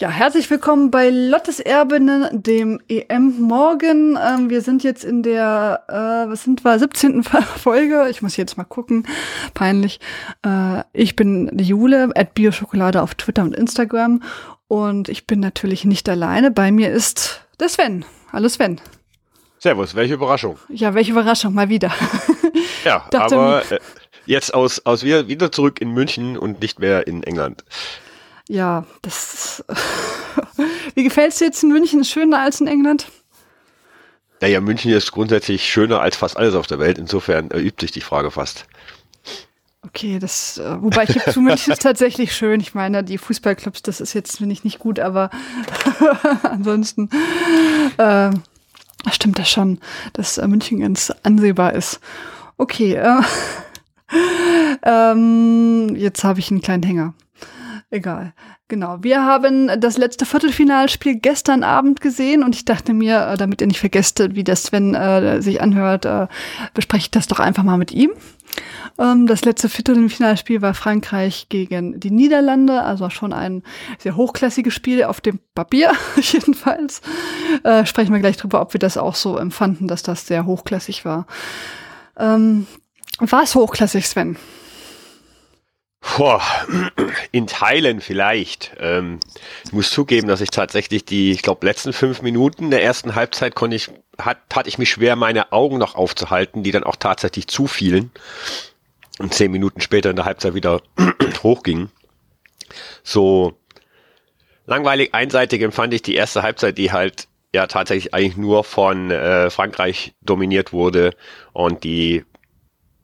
Ja, herzlich willkommen bei Lottes Erbinnen, dem EM Morgen. Ähm, wir sind jetzt in der, äh, was sind wir, 17. Folge. Ich muss jetzt mal gucken. Peinlich. Äh, ich bin die Jule, at Bioschokolade auf Twitter und Instagram. Und ich bin natürlich nicht alleine. Bei mir ist der Sven. Hallo Sven. Servus, welche Überraschung. Ja, welche Überraschung, mal wieder. ja, Dachte, aber äh, jetzt aus, aus wieder, wieder zurück in München und nicht mehr in England. Ja, das. Wie gefällt es dir jetzt in München? Schöner als in England? Naja, München ist grundsätzlich schöner als fast alles auf der Welt. Insofern erübt sich die Frage fast. Okay, das, äh, wobei ich gebe zu, München ist tatsächlich schön. Ich meine, die Fußballclubs, das ist jetzt, finde ich, nicht gut, aber ansonsten äh, stimmt das schon, dass äh, München ganz ansehbar ist. Okay, äh, ähm, jetzt habe ich einen kleinen Hänger. Egal. Genau. Wir haben das letzte Viertelfinalspiel gestern Abend gesehen und ich dachte mir, äh, damit ihr nicht vergesst, wie das Sven äh, sich anhört, äh, bespreche ich das doch einfach mal mit ihm. Ähm, das letzte Viertelfinalspiel war Frankreich gegen die Niederlande, also schon ein sehr hochklassiges Spiel auf dem Papier jedenfalls. Äh, sprechen wir gleich drüber, ob wir das auch so empfanden, dass das sehr hochklassig war. Ähm, war es hochklassig, Sven? Boah, in Teilen vielleicht. Ähm, ich muss zugeben, dass ich tatsächlich die, ich glaube, letzten fünf Minuten der ersten Halbzeit konnte ich, hat, hatte ich mich schwer, meine Augen noch aufzuhalten, die dann auch tatsächlich zufielen und zehn Minuten später in der Halbzeit wieder hochgingen. So langweilig einseitig empfand ich die erste Halbzeit, die halt ja tatsächlich eigentlich nur von äh, Frankreich dominiert wurde und die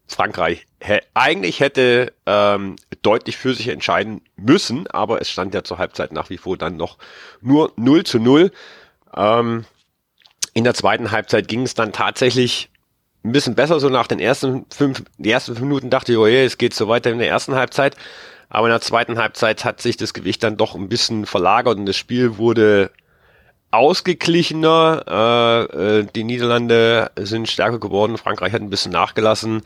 Frankreich eigentlich hätte ähm, deutlich für sich entscheiden müssen, aber es stand ja zur Halbzeit nach wie vor dann noch nur 0 zu 0. Ähm, in der zweiten Halbzeit ging es dann tatsächlich ein bisschen besser, so nach den ersten fünf, die ersten fünf Minuten dachte ich, oh je, es geht so weiter in der ersten Halbzeit. Aber in der zweiten Halbzeit hat sich das Gewicht dann doch ein bisschen verlagert und das Spiel wurde ausgeglichener. Äh, äh, die Niederlande sind stärker geworden, Frankreich hat ein bisschen nachgelassen.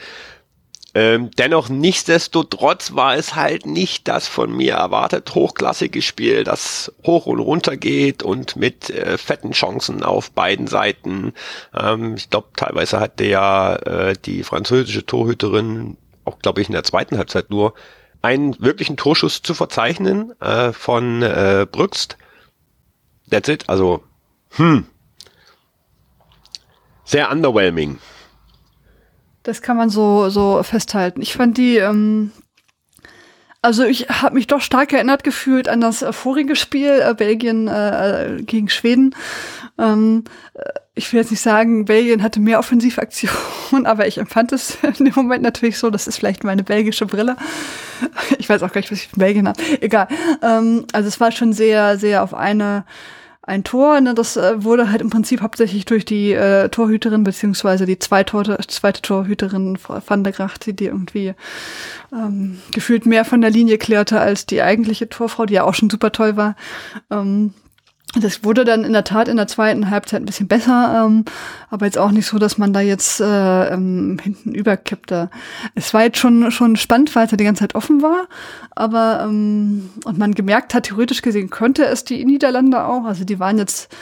Ähm, dennoch, nichtsdestotrotz war es halt nicht das von mir erwartet hochklassige Spiel, das hoch und runter geht und mit äh, fetten Chancen auf beiden Seiten. Ähm, ich glaube, teilweise hatte ja äh, die französische Torhüterin auch, glaube ich, in der zweiten Halbzeit nur einen wirklichen Torschuss zu verzeichnen äh, von äh, Brüxt. That's it. Also, hm. Sehr underwhelming. Das kann man so, so festhalten. Ich fand die, ähm, also ich habe mich doch stark erinnert gefühlt an das äh, vorige Spiel, äh, Belgien äh, gegen Schweden. Ähm, äh, ich will jetzt nicht sagen, Belgien hatte mehr Offensivaktionen, aber ich empfand es in dem Moment natürlich so, das ist vielleicht meine belgische Brille. Ich weiß auch gar nicht, was ich von Belgien habe. Egal. Ähm, also es war schon sehr, sehr auf eine ein Tor. Ne, das äh, wurde halt im Prinzip hauptsächlich durch die äh, Torhüterin beziehungsweise die Zweitor zweite Torhüterin Van der Gracht, die irgendwie ähm, gefühlt mehr von der Linie klärte als die eigentliche Torfrau, die ja auch schon super toll war. Ähm, das wurde dann in der Tat in der zweiten Halbzeit ein bisschen besser, ähm, aber jetzt auch nicht so, dass man da jetzt äh, ähm, hinten überkippte. Es war jetzt schon schon spannend, weil es ja die ganze Zeit offen war, aber ähm, und man gemerkt hat, theoretisch gesehen könnte es die Niederlande auch. Also die waren jetzt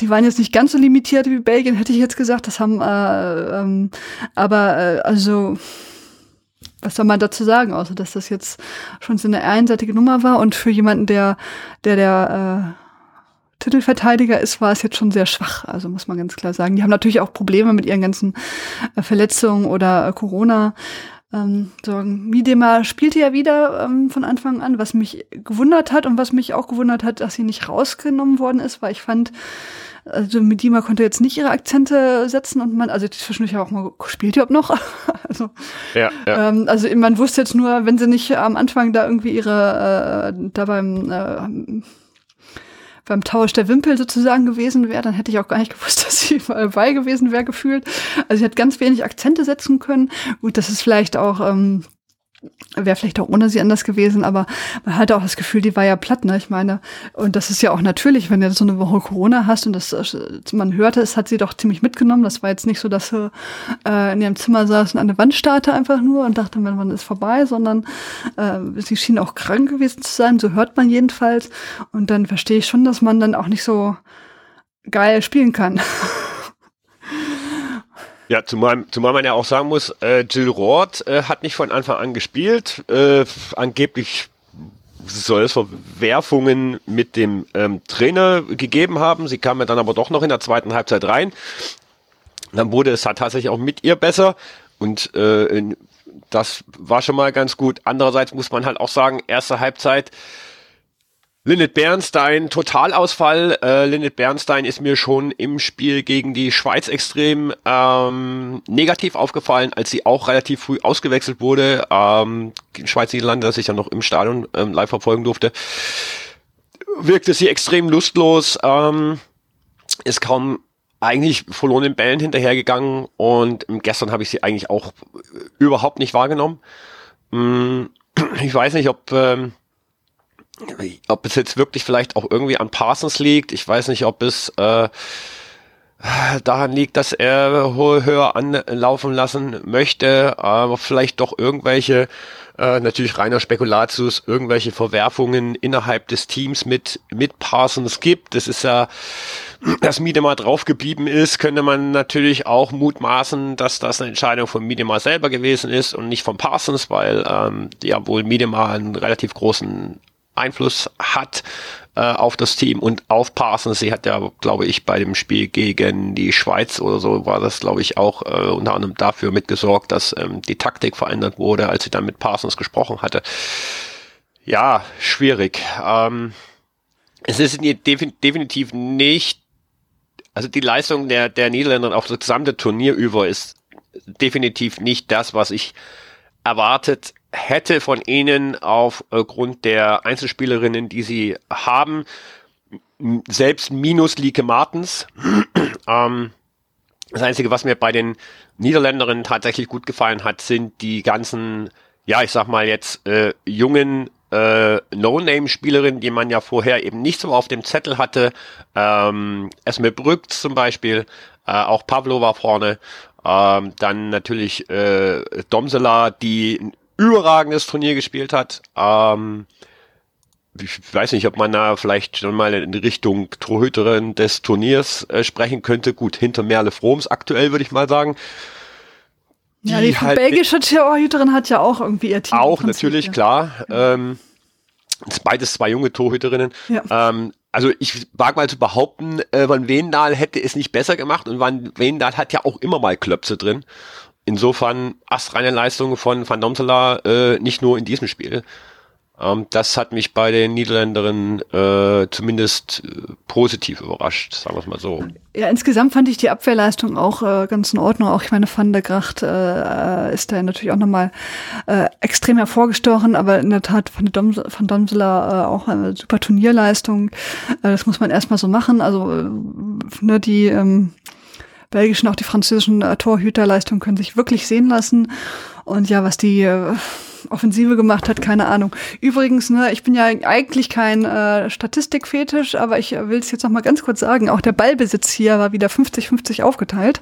die waren jetzt nicht ganz so limitiert wie Belgien, hätte ich jetzt gesagt. Das haben äh, ähm, aber äh, also was soll man dazu sagen, außer dass das jetzt schon so eine einseitige Nummer war und für jemanden, der der, der äh, Titelverteidiger ist, war es jetzt schon sehr schwach, also muss man ganz klar sagen. Die haben natürlich auch Probleme mit ihren ganzen äh, Verletzungen oder äh, Corona. Ähm, Sorgen. Miedema spielte ja wieder ähm, von Anfang an, was mich gewundert hat und was mich auch gewundert hat, dass sie nicht rausgenommen worden ist, weil ich fand, also Medima konnte jetzt nicht ihre Akzente setzen und man, also zwischendurch auch mal, spielt überhaupt noch? also, ja, ja. Ähm, also man wusste jetzt nur, wenn sie nicht am Anfang da irgendwie ihre, äh, da beim, äh, beim Tausch der Wimpel sozusagen gewesen wäre, dann hätte ich auch gar nicht gewusst, dass sie dabei gewesen wäre, gefühlt. Also sie hat ganz wenig Akzente setzen können. Gut, das ist vielleicht auch, ähm, Wäre vielleicht auch ohne sie anders gewesen, aber man hatte auch das Gefühl, die war ja platt, ne? Ich meine, und das ist ja auch natürlich, wenn du so eine Woche Corona hast und das man hörte, es hat sie doch ziemlich mitgenommen. Das war jetzt nicht so, dass sie äh, in ihrem Zimmer saß und an der Wand starrte einfach nur und dachte, wann ist vorbei, sondern äh, sie schien auch krank gewesen zu sein, so hört man jedenfalls. Und dann verstehe ich schon, dass man dann auch nicht so geil spielen kann. Ja, zumal, zumal man ja auch sagen muss, äh, Jill Roth äh, hat nicht von Anfang an gespielt. Äh, angeblich soll es Verwerfungen mit dem ähm, Trainer gegeben haben. Sie kam ja dann aber doch noch in der zweiten Halbzeit rein. Dann wurde es halt tatsächlich auch mit ihr besser und äh, das war schon mal ganz gut. Andererseits muss man halt auch sagen, erste Halbzeit Linnet Bernstein, Totalausfall. Äh, Linnet Bernstein ist mir schon im Spiel gegen die Schweiz extrem ähm, negativ aufgefallen, als sie auch relativ früh ausgewechselt wurde. Ähm, Schweiz-Niederlande, das ich ja noch im Stadion ähm, live verfolgen durfte, wirkte sie extrem lustlos, ähm, ist kaum eigentlich verlorenen Bällen hinterhergegangen und gestern habe ich sie eigentlich auch überhaupt nicht wahrgenommen. Hm, ich weiß nicht, ob... Ähm, ob es jetzt wirklich vielleicht auch irgendwie an Parsons liegt. Ich weiß nicht, ob es äh, daran liegt, dass er höher anlaufen lassen möchte, aber vielleicht doch irgendwelche, äh, natürlich reiner Spekulatius, irgendwelche Verwerfungen innerhalb des Teams mit, mit Parsons gibt. Das ist ja, dass Miedemar draufgeblieben ist, könnte man natürlich auch mutmaßen, dass das eine Entscheidung von Miedemar selber gewesen ist und nicht von Parsons, weil ähm, ja wohl Miedemar einen relativ großen Einfluss hat äh, auf das Team und auf Parsons. Sie hat ja, glaube ich, bei dem Spiel gegen die Schweiz oder so war das, glaube ich, auch äh, unter anderem dafür mitgesorgt, dass ähm, die Taktik verändert wurde, als sie dann mit Parsons gesprochen hatte. Ja, schwierig. Ähm, es ist definitiv nicht, also die Leistung der, der Niederländer auf das gesamte Turnier über ist definitiv nicht das, was ich erwartet hätte von ihnen aufgrund der Einzelspielerinnen, die sie haben, selbst minus Lieke Martens. ähm, das Einzige, was mir bei den Niederländerinnen tatsächlich gut gefallen hat, sind die ganzen, ja, ich sag mal jetzt, äh, jungen äh, No-Name-Spielerinnen, die man ja vorher eben nicht so auf dem Zettel hatte. Ähm, Esme Brück zum Beispiel, äh, auch Pavlo war vorne. Ähm, dann natürlich äh, Domsela, die überragendes Turnier gespielt hat. Ähm, ich weiß nicht, ob man da vielleicht schon mal in Richtung Torhüterin des Turniers äh, sprechen könnte. Gut, hinter Merle Froms aktuell würde ich mal sagen. Die ja, die halt belgische Torhüterin hat ja auch irgendwie ihr Team. Auch natürlich, ja. klar. Ähm, beides zwei junge Torhüterinnen. Ja. Ähm, also ich wage mal zu behaupten, äh, Van Weendahl hätte es nicht besser gemacht und Van Weendahl hat ja auch immer mal Klöpse drin. Insofern astreine Leistung von Van Domsela, äh, nicht nur in diesem Spiel. Ähm, das hat mich bei den Niederländerinnen äh, zumindest äh, positiv überrascht, sagen wir es mal so. Ja, insgesamt fand ich die Abwehrleistung auch äh, ganz in Ordnung. Auch ich meine, Van der Gracht äh, ist da natürlich auch nochmal äh, extrem hervorgestochen, aber in der Tat Van, Dom Van Domsela äh, auch eine super Turnierleistung. Äh, das muss man erstmal so machen. Also äh, ne, die ähm, belgischen, auch die französischen äh, Torhüterleistungen können sich wirklich sehen lassen. Und ja, was die äh, Offensive gemacht hat, keine Ahnung. Übrigens, ne, ich bin ja eigentlich kein äh, Statistikfetisch, aber ich will es jetzt noch mal ganz kurz sagen. Auch der Ballbesitz hier war wieder 50-50 aufgeteilt.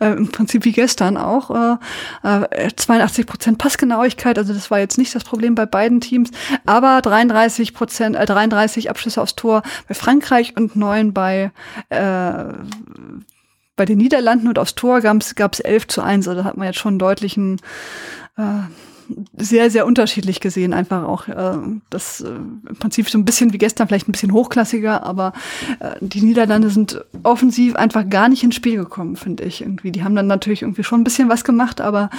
Äh, Im Prinzip wie gestern auch. Äh, 82 äh, Prozent Passgenauigkeit, also das war jetzt nicht das Problem bei beiden Teams. Aber 33 Prozent, äh, 33 Abschlüsse aufs Tor bei Frankreich und neun bei äh, bei den Niederlanden und aufs Tor gab es 11 zu 1. Also da hat man jetzt schon einen deutlichen, äh, sehr, sehr unterschiedlich gesehen. Einfach auch äh, das äh, im Prinzip so ein bisschen wie gestern, vielleicht ein bisschen hochklassiger, aber äh, die Niederlande sind offensiv einfach gar nicht ins Spiel gekommen, finde ich. Irgendwie. Die haben dann natürlich irgendwie schon ein bisschen was gemacht, aber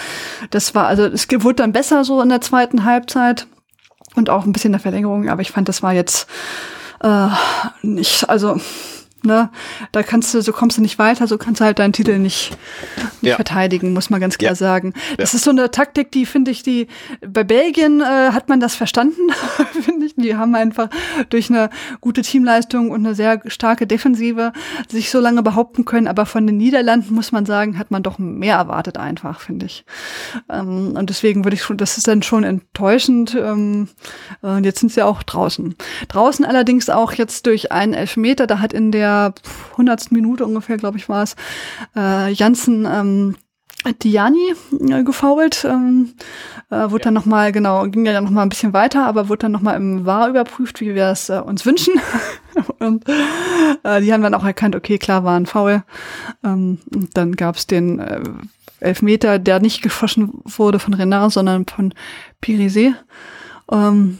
das war, also es wurde dann besser so in der zweiten Halbzeit und auch ein bisschen der Verlängerung, aber ich fand, das war jetzt äh, nicht, also ne, da kannst du, so kommst du nicht weiter, so kannst du halt deinen Titel nicht, nicht ja. verteidigen, muss man ganz klar ja. sagen. Das ja. ist so eine Taktik, die finde ich, die bei Belgien äh, hat man das verstanden, finde ich. Die haben einfach durch eine gute Teamleistung und eine sehr starke Defensive sich so lange behaupten können, aber von den Niederlanden muss man sagen, hat man doch mehr erwartet einfach, finde ich. Ähm, und deswegen würde ich schon, das ist dann schon enttäuschend. Ähm, und jetzt sind sie auch draußen. Draußen allerdings auch jetzt durch einen Elfmeter, da hat in der hundertsten Minute ungefähr, glaube ich, war es, äh, Janssen ähm, Diani äh, gefault, ähm, äh, wurde ja. dann nochmal, genau, ging ja dann nochmal ein bisschen weiter, aber wurde dann nochmal im War überprüft, wie wir es äh, uns wünschen. und äh, die haben dann auch erkannt, okay, klar, war ein Foul. Ähm, und dann gab es den äh, Elfmeter, der nicht geschossen wurde von Renard, sondern von Pirisé. Ähm,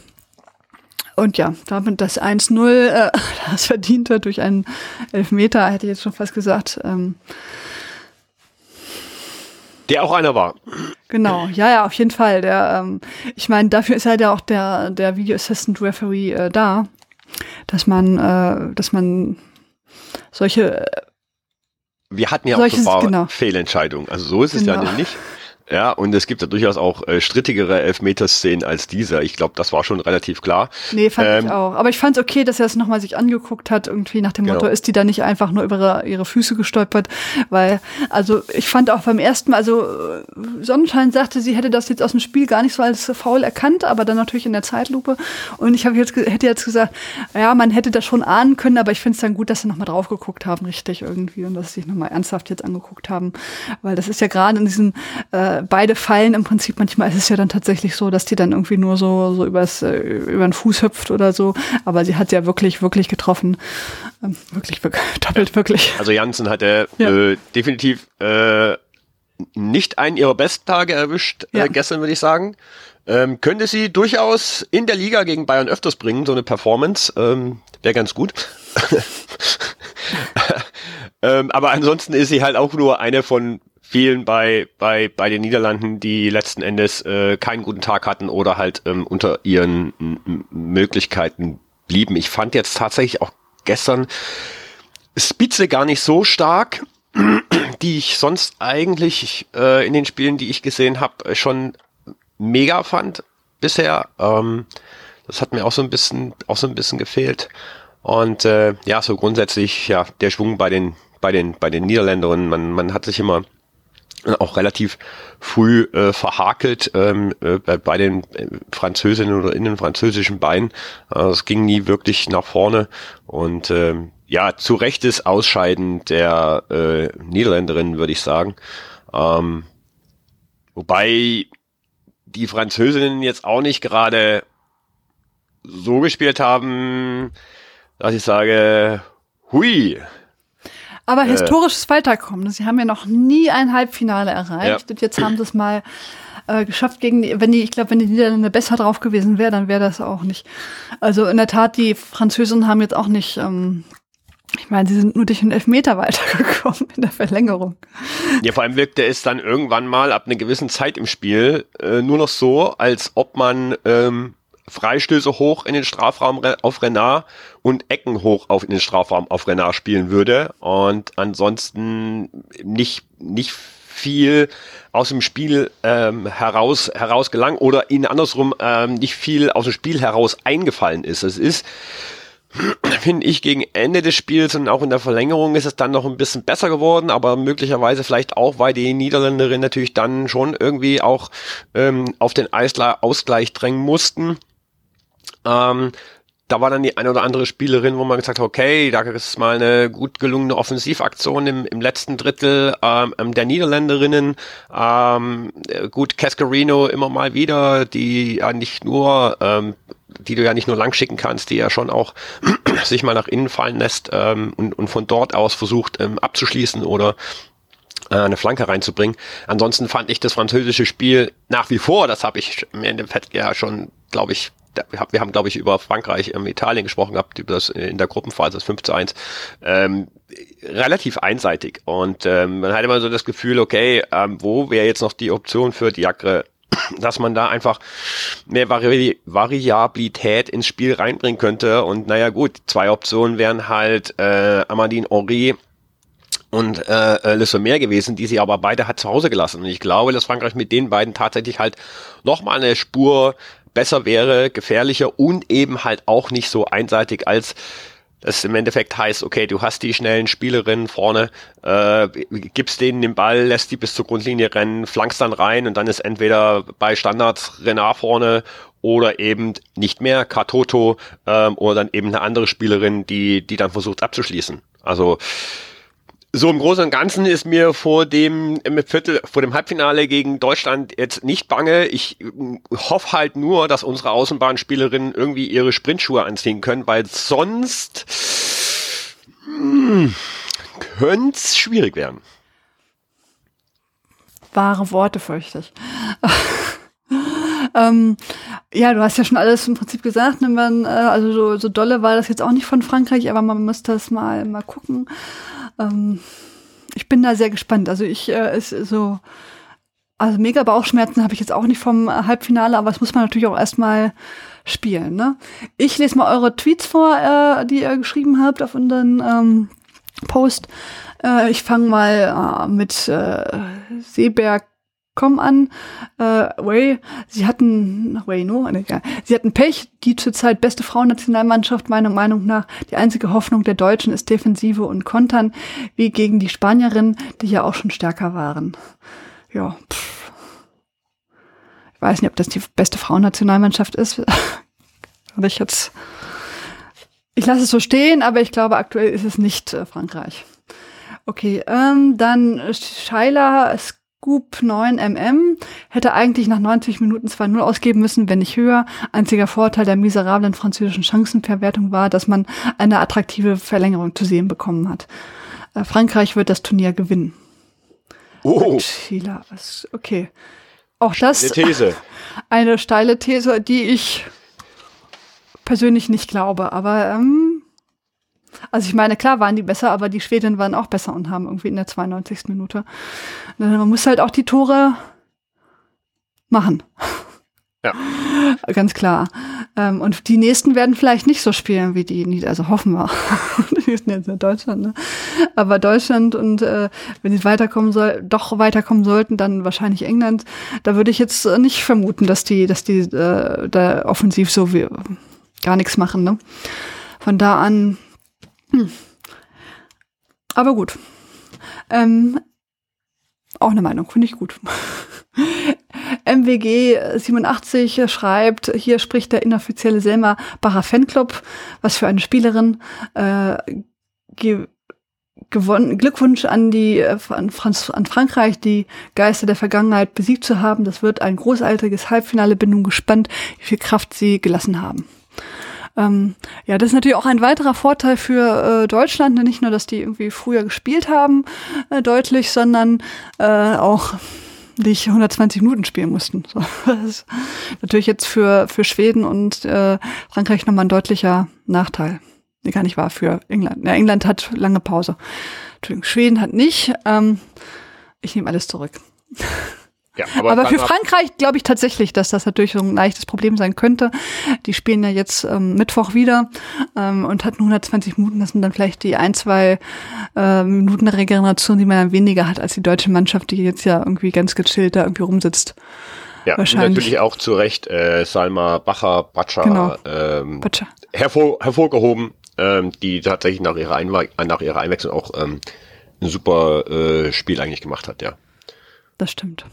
und ja, damit das 1-0, äh, das verdient wird durch einen Elfmeter, hätte ich jetzt schon fast gesagt. Ähm, der auch einer war. Genau, ja, ja, auf jeden Fall. Der, ähm, ich meine, dafür ist halt ja auch der, der Video Assistant Referee äh, da, dass man, äh, dass man solche wir hatten ja Solches, auch so ein paar genau. Fehlentscheidungen. Also so ist es genau. ja nicht. Ja, und es gibt ja durchaus auch äh, strittigere Elfmeterszenen als dieser. Ich glaube, das war schon relativ klar. Nee, fand ähm, ich auch. Aber ich fand es okay, dass er es nochmal sich angeguckt hat, irgendwie nach dem genau. Motto, ist die da nicht einfach nur über ihre Füße gestolpert? Weil, also ich fand auch beim ersten Mal, also Sonnenschein sagte, sie hätte das jetzt aus dem Spiel gar nicht so als faul erkannt, aber dann natürlich in der Zeitlupe. Und ich habe jetzt hätte jetzt gesagt, ja, man hätte das schon ahnen können, aber ich finde es dann gut, dass sie nochmal drauf geguckt haben, richtig irgendwie, und dass sie sich nochmal ernsthaft jetzt angeguckt haben. Weil das ist ja gerade in diesen äh, beide fallen im Prinzip. Manchmal ist es ja dann tatsächlich so, dass die dann irgendwie nur so, so übers, äh, über den Fuß hüpft oder so. Aber sie hat ja wirklich, wirklich getroffen. Ähm, wirklich, doppelt wirklich. Also Janssen hat er ja. äh, definitiv äh, nicht einen ihrer Besttage erwischt, äh, ja. äh, gestern würde ich sagen. Ähm, könnte sie durchaus in der Liga gegen Bayern öfters bringen, so eine Performance. Ähm, Wäre ganz gut. ähm, aber ansonsten ist sie halt auch nur eine von vielen bei, bei, bei den Niederlanden, die letzten Endes äh, keinen guten Tag hatten oder halt ähm, unter ihren Möglichkeiten blieben. Ich fand jetzt tatsächlich auch gestern Spitze gar nicht so stark, die ich sonst eigentlich äh, in den Spielen, die ich gesehen habe, schon mega fand bisher. Ähm, das hat mir auch so ein bisschen, auch so ein bisschen gefehlt. Und äh, ja, so grundsätzlich, ja, der Schwung bei den, bei den, bei den Niederländerinnen, man, man hat sich immer auch relativ früh äh, verhakelt ähm, äh, bei den äh, Französinnen oder in den französischen Beinen. Äh, es ging nie wirklich nach vorne und ähm, ja, zu rechtes Ausscheiden der äh, Niederländerin, würde ich sagen. Ähm, wobei die Französinnen jetzt auch nicht gerade so gespielt haben, dass ich sage, hui, aber äh, historisches Weiterkommen. Sie haben ja noch nie ein Halbfinale erreicht. Ja. Und jetzt haben sie es mal äh, geschafft gegen die, wenn die, ich glaube, wenn die Niederlande besser drauf gewesen wäre, dann wäre das auch nicht. Also in der Tat, die Französinnen haben jetzt auch nicht, ähm, ich meine, sie sind nur durch einen Elfmeter weitergekommen in der Verlängerung. Ja, vor allem wirkte es dann irgendwann mal ab einer gewissen Zeit im Spiel äh, nur noch so, als ob man ähm, Freistöße hoch in den Strafraum auf Renard und Ecken hoch auf in den Strafraum auf Renard spielen würde und ansonsten nicht nicht viel aus dem Spiel ähm, heraus heraus gelang oder ihnen andersrum ähm, nicht viel aus dem Spiel heraus eingefallen ist. Es ist finde ich gegen Ende des Spiels und auch in der Verlängerung ist es dann noch ein bisschen besser geworden, aber möglicherweise vielleicht auch, weil die Niederländerinnen natürlich dann schon irgendwie auch ähm, auf den Ausgleich drängen mussten ähm, da war dann die eine oder andere Spielerin, wo man gesagt hat, okay, da ist mal eine gut gelungene Offensivaktion im, im letzten Drittel ähm, ähm der Niederländerinnen. Ähm, gut, Cascarino immer mal wieder, die ja nicht nur, ähm, die du ja nicht nur lang schicken kannst, die ja schon auch sich mal nach innen fallen lässt ähm, und, und von dort aus versucht ähm, abzuschließen oder äh, eine Flanke reinzubringen. Ansonsten fand ich das französische Spiel nach wie vor, das habe ich im Endeffekt ja schon, glaube ich, wir haben, glaube ich, über Frankreich, ähm, Italien gesprochen gehabt, über das in der Gruppenphase, das 5 zu 1, ähm, relativ einseitig. Und ähm, man hat immer so das Gefühl, okay, ähm, wo wäre jetzt noch die Option für Diacre dass man da einfach mehr Vari Variabilität ins Spiel reinbringen könnte. Und naja gut, zwei Optionen wären halt äh, Amandine Henri und äh, äh Le gewesen, die sie aber beide hat zu Hause gelassen. Und ich glaube, dass Frankreich mit den beiden tatsächlich halt nochmal eine Spur besser wäre, gefährlicher und eben halt auch nicht so einseitig als das im Endeffekt heißt, okay, du hast die schnellen Spielerinnen vorne, äh, gibst denen den Ball, lässt die bis zur Grundlinie rennen, flankst dann rein und dann ist entweder bei Standards Renard vorne oder eben nicht mehr Katoto ähm, oder dann eben eine andere Spielerin, die, die dann versucht abzuschließen. Also so im Großen und Ganzen ist mir vor dem Viertel, vor dem Halbfinale gegen Deutschland jetzt nicht bange. Ich äh, hoffe halt nur, dass unsere Außenbahnspielerinnen irgendwie ihre Sprintschuhe anziehen können, weil sonst hm, könnte es schwierig werden. Wahre Worte, fürchte ich. ähm, ja, du hast ja schon alles im Prinzip gesagt. Ne? Man, äh, also so, so dolle war das jetzt auch nicht von Frankreich, aber man muss das mal, mal gucken. Ähm, ich bin da sehr gespannt. Also ich äh, ist so, also mega Bauchschmerzen habe ich jetzt auch nicht vom Halbfinale, aber das muss man natürlich auch erstmal spielen. Ne? Ich lese mal eure Tweets vor, äh, die ihr geschrieben habt auf unseren ähm, Post. Äh, ich fange mal äh, mit äh, Seeberg kommen an. Äh, Way, sie hatten, Way, no, egal. Sie hatten Pech, die zurzeit beste Frauennationalmannschaft, meiner Meinung nach. Die einzige Hoffnung der Deutschen ist Defensive und Kontern, wie gegen die Spanierinnen, die ja auch schon stärker waren. Ja, pff. Ich weiß nicht, ob das die beste Frauennationalmannschaft ist. Habe ich jetzt. Ich lasse es so stehen, aber ich glaube, aktuell ist es nicht äh, Frankreich. Okay, ähm, dann Scheiler, Scoop 9mm hätte eigentlich nach 90 Minuten 2-0 ausgeben müssen, wenn nicht höher. Einziger Vorteil der miserablen französischen Chancenverwertung war, dass man eine attraktive Verlängerung zu sehen bekommen hat. Äh, Frankreich wird das Turnier gewinnen. Oh. Sheila, was, okay. Auch das eine These. eine steile These, die ich persönlich nicht glaube, aber ähm, also ich meine, klar waren die besser, aber die Schwedinnen waren auch besser und haben irgendwie in der 92. Minute. Man muss halt auch die Tore machen. Ja. Ganz klar. Ähm, und die nächsten werden vielleicht nicht so spielen wie die, also hoffen wir. die sind jetzt in Deutschland, ne? Aber Deutschland und äh, wenn sie weiterkommen soll, doch weiterkommen sollten, dann wahrscheinlich England. Da würde ich jetzt nicht vermuten, dass die, dass die äh, da offensiv so wie gar nichts machen, ne? Von da an. Aber gut. Ähm, auch eine Meinung, finde ich gut. MWG 87 schreibt, hier spricht der inoffizielle Selma Bacher Fanclub, was für eine Spielerin. Äh, ge gewonnen, Glückwunsch an die an, Franz, an Frankreich, die Geister der Vergangenheit besiegt zu haben. Das wird ein großartiges Halbfinale. Bin nun gespannt, wie viel Kraft sie gelassen haben. Ähm, ja, das ist natürlich auch ein weiterer Vorteil für äh, Deutschland, ne? nicht nur, dass die irgendwie früher gespielt haben, äh, deutlich, sondern äh, auch nicht 120 Minuten spielen mussten. So, das ist natürlich jetzt für, für Schweden und äh, Frankreich nochmal ein deutlicher Nachteil. Nee, gar nicht wahr, für England. Ja, England hat lange Pause. Entschuldigung, Schweden hat nicht. Ähm, ich nehme alles zurück. Ja, aber, aber für Frankreich glaube ich tatsächlich, dass das natürlich so ein leichtes Problem sein könnte. Die spielen ja jetzt ähm, Mittwoch wieder ähm, und hatten 120 Minuten. Das sind dann vielleicht die ein, zwei äh, Minuten Regeneration, die man dann weniger hat als die deutsche Mannschaft, die jetzt ja irgendwie ganz gechillt da irgendwie rumsitzt. Ja, Wahrscheinlich. natürlich auch zu Recht äh, Salma Bacher, Bacha, genau. ähm, Bacha. Hervor, hervorgehoben, ähm, die tatsächlich nach ihrer, Einwe nach ihrer Einwechslung auch ähm, ein super äh, Spiel eigentlich gemacht hat, ja. Das stimmt.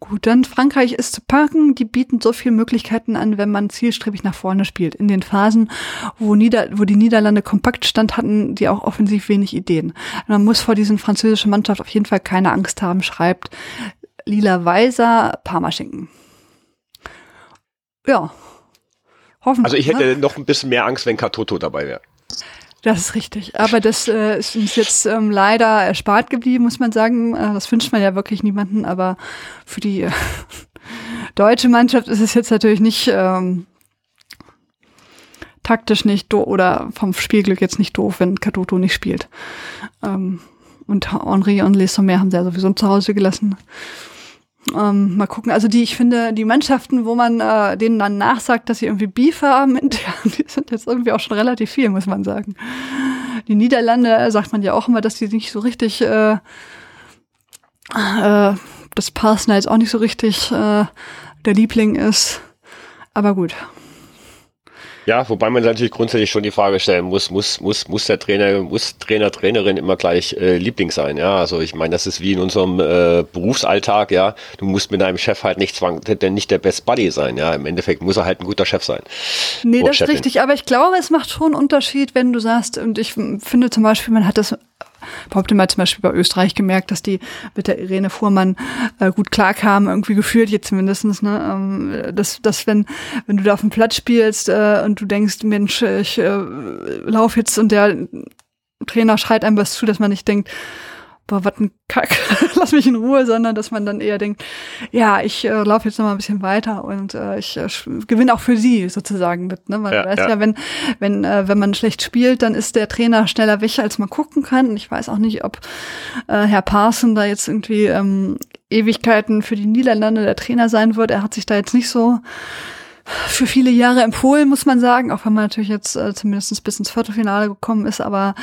Gut, dann Frankreich ist zu parken. Die bieten so viele Möglichkeiten an, wenn man zielstrebig nach vorne spielt. In den Phasen, wo, Nieder wo die Niederlande kompakt stand, hatten die auch offensiv wenig Ideen. Man muss vor diesen französischen Mannschaft auf jeden Fall keine Angst haben, schreibt Lila Weiser, Parmaschinken. Ja. Hoffen Also ich hätte ne? noch ein bisschen mehr Angst, wenn Katoto dabei wäre. Das ist richtig. Aber das äh, ist uns jetzt ähm, leider erspart geblieben, muss man sagen. Äh, das wünscht man ja wirklich niemanden. Aber für die äh, deutsche Mannschaft ist es jetzt natürlich nicht ähm, taktisch nicht doof oder vom Spielglück jetzt nicht doof, wenn Katoto nicht spielt. Ähm, und Henri und Les Sommer haben sie ja sowieso zu Hause gelassen. Ähm, mal gucken. Also die, ich finde, die Mannschaften, wo man äh, denen dann nachsagt, dass sie irgendwie Beef haben, die sind jetzt irgendwie auch schon relativ viel, muss man sagen. Die Niederlande äh, sagt man ja auch immer, dass die nicht so richtig, äh, äh, das Parsner jetzt auch nicht so richtig äh, der Liebling ist. Aber gut. Ja, wobei man natürlich grundsätzlich schon die Frage stellen muss, muss, muss, muss der Trainer, muss Trainer, Trainerin immer gleich äh, Liebling sein, ja. Also ich meine, das ist wie in unserem äh, Berufsalltag, ja. Du musst mit deinem Chef halt nicht zwang, denn nicht der Best Buddy sein, ja. Im Endeffekt muss er halt ein guter Chef sein. Nee, das ist richtig, aber ich glaube, es macht schon einen Unterschied, wenn du sagst, und ich finde zum Beispiel, man hat das behaupte mal zum Beispiel bei Österreich gemerkt, dass die mit der Irene Fuhrmann äh, gut klarkamen, irgendwie geführt jetzt zumindestens, ne, ähm, dass, dass wenn, wenn du da auf dem Platz spielst äh, und du denkst, Mensch, ich äh, lauf jetzt und der Trainer schreit einem was zu, dass man nicht denkt, boah, was ein Kack, lass mich in Ruhe, sondern dass man dann eher denkt, ja, ich äh, laufe jetzt noch mal ein bisschen weiter und äh, ich äh, gewinne auch für sie sozusagen mit. Ne? Man ja, weiß ja, ja wenn, wenn, äh, wenn man schlecht spielt, dann ist der Trainer schneller weg, als man gucken kann. Und ich weiß auch nicht, ob äh, Herr Parson da jetzt irgendwie ähm, Ewigkeiten für die Niederlande der Trainer sein wird. Er hat sich da jetzt nicht so für viele Jahre empfohlen, muss man sagen, auch wenn man natürlich jetzt äh, zumindest bis ins Viertelfinale gekommen ist. Aber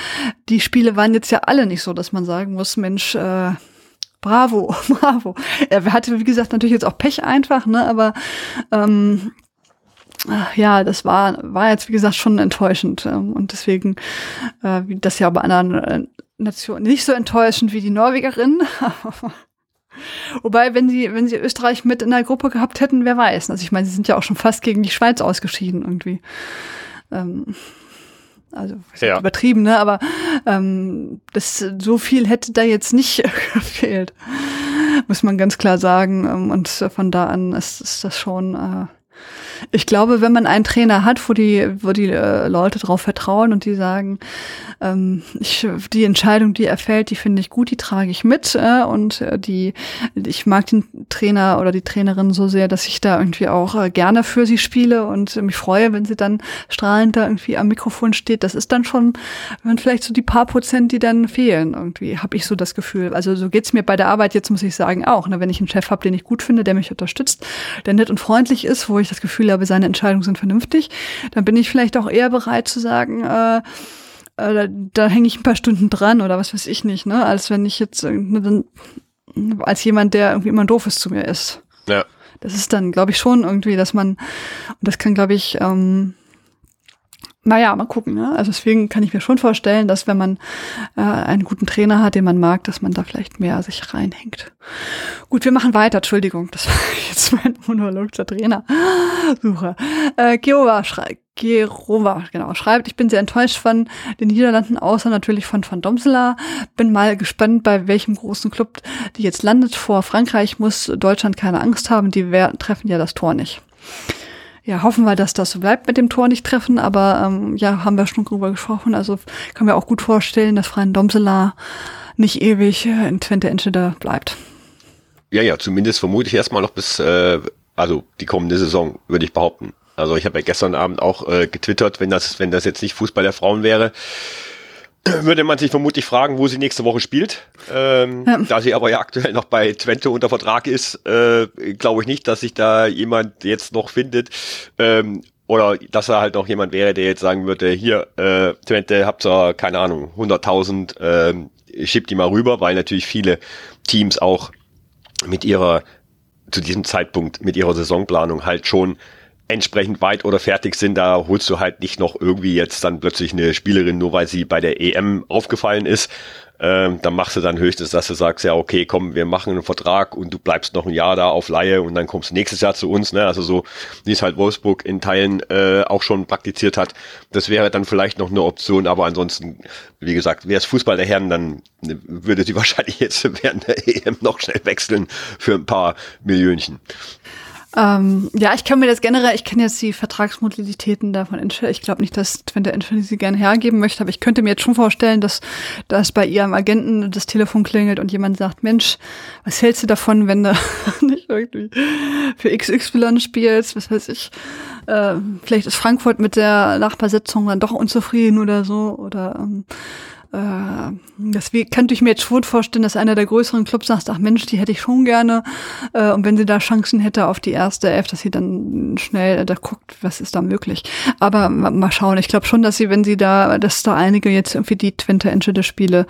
die Spiele waren jetzt ja alle nicht so, dass man sagen muss, Mensch, äh, bravo, bravo. Er hatte, wie gesagt, natürlich jetzt auch Pech einfach, ne? Aber ähm, ja, das war, war jetzt, wie gesagt, schon enttäuschend. Ähm, und deswegen, äh, wie das ja bei anderen äh, Nationen nicht so enttäuschend wie die Norwegerin. Wobei, wenn sie, wenn sie Österreich mit in der Gruppe gehabt hätten, wer weiß. Also ich meine, sie sind ja auch schon fast gegen die Schweiz ausgeschieden irgendwie. Ähm, also ja. übertrieben, ne? Aber ähm, das so viel hätte da jetzt nicht gefehlt, muss man ganz klar sagen. Ähm, und von da an ist, ist das schon äh, ich glaube, wenn man einen Trainer hat, wo die, wo die äh, Leute darauf vertrauen und die sagen, ähm, ich, die Entscheidung, die er fällt, die finde ich gut, die trage ich mit äh, und äh, die, ich mag den Trainer oder die Trainerin so sehr, dass ich da irgendwie auch äh, gerne für sie spiele und mich freue, wenn sie dann strahlend da irgendwie am Mikrofon steht. Das ist dann schon, wenn vielleicht so die paar Prozent, die dann fehlen irgendwie, habe ich so das Gefühl. Also so geht's mir bei der Arbeit jetzt, muss ich sagen, auch. Ne? Wenn ich einen Chef habe, den ich gut finde, der mich unterstützt, der nett und freundlich ist, wo ich das Gefühl habe, seine Entscheidungen sind vernünftig, dann bin ich vielleicht auch eher bereit zu sagen, äh, äh, da, da hänge ich ein paar Stunden dran oder was weiß ich nicht, ne? Als wenn ich jetzt ne, als jemand, der irgendwie immer doof ist zu mir ist. Ja. Das ist dann, glaube ich, schon irgendwie, dass man, und das kann, glaube ich, ähm, naja, mal gucken. Ne? Also deswegen kann ich mir schon vorstellen, dass wenn man äh, einen guten Trainer hat, den man mag, dass man da vielleicht mehr sich reinhängt. Gut, wir machen weiter. Entschuldigung, das war jetzt mein Monolog zur Trainersuche. Äh, Gerova schreibt, Gerova, genau, schreibt, ich bin sehr enttäuscht von den Niederlanden, außer natürlich von Van Domsela. Bin mal gespannt, bei welchem großen Club die jetzt landet. Vor Frankreich muss Deutschland keine Angst haben, die treffen ja das Tor nicht ja, hoffen wir, dass das so bleibt mit dem Tor nicht treffen, aber ähm, ja, haben wir schon drüber gesprochen. Also kann mir auch gut vorstellen, dass Freien Domsela nicht ewig äh, in Twente Enschede bleibt. Ja, ja, zumindest vermute ich erstmal noch bis, äh, also die kommende Saison, würde ich behaupten. Also ich habe ja gestern Abend auch äh, getwittert, wenn das, wenn das jetzt nicht Fußball der Frauen wäre, würde man sich vermutlich fragen, wo sie nächste Woche spielt. Ähm, ja. Da sie aber ja aktuell noch bei Twente unter Vertrag ist, äh, glaube ich nicht, dass sich da jemand jetzt noch findet. Ähm, oder dass er halt noch jemand wäre, der jetzt sagen würde, hier, äh, Twente, habt ihr, keine Ahnung, 100.000, äh, schiebt die mal rüber, weil natürlich viele Teams auch mit ihrer, zu diesem Zeitpunkt, mit ihrer Saisonplanung halt schon entsprechend weit oder fertig sind, da holst du halt nicht noch irgendwie jetzt dann plötzlich eine Spielerin, nur weil sie bei der EM aufgefallen ist. Ähm, dann machst du dann höchstens, dass du sagst, ja, okay, komm, wir machen einen Vertrag und du bleibst noch ein Jahr da auf Laie und dann kommst du nächstes Jahr zu uns. Ne? Also so, wie es halt Wolfsburg in Teilen äh, auch schon praktiziert hat. Das wäre dann vielleicht noch eine Option, aber ansonsten, wie gesagt, wäre es Fußball der Herren, dann würde sie wahrscheinlich jetzt während der EM noch schnell wechseln für ein paar Millionchen. Ähm, ja, ich kann mir das generell, ich kenne jetzt die Vertragsmodalitäten davon. Ich glaube nicht, dass Twente Infinity sie gerne hergeben möchte, aber ich könnte mir jetzt schon vorstellen, dass, dass bei ihrem Agenten das Telefon klingelt und jemand sagt, Mensch, was hältst du davon, wenn du nicht irgendwie für XY spielst, was weiß ich. Äh, vielleicht ist Frankfurt mit der Nachbesetzung dann doch unzufrieden oder so. Oder ähm, äh, das könnte ich mir jetzt schon vorstellen, dass einer der größeren Clubs sagt, ach Mensch, die hätte ich schon gerne. Äh, und wenn sie da Chancen hätte auf die erste Elf, dass sie dann schnell da guckt, was ist da möglich. Aber mal schauen. Ich glaube schon, dass sie, wenn sie da, dass da einige jetzt irgendwie die Twente Enschede Spiele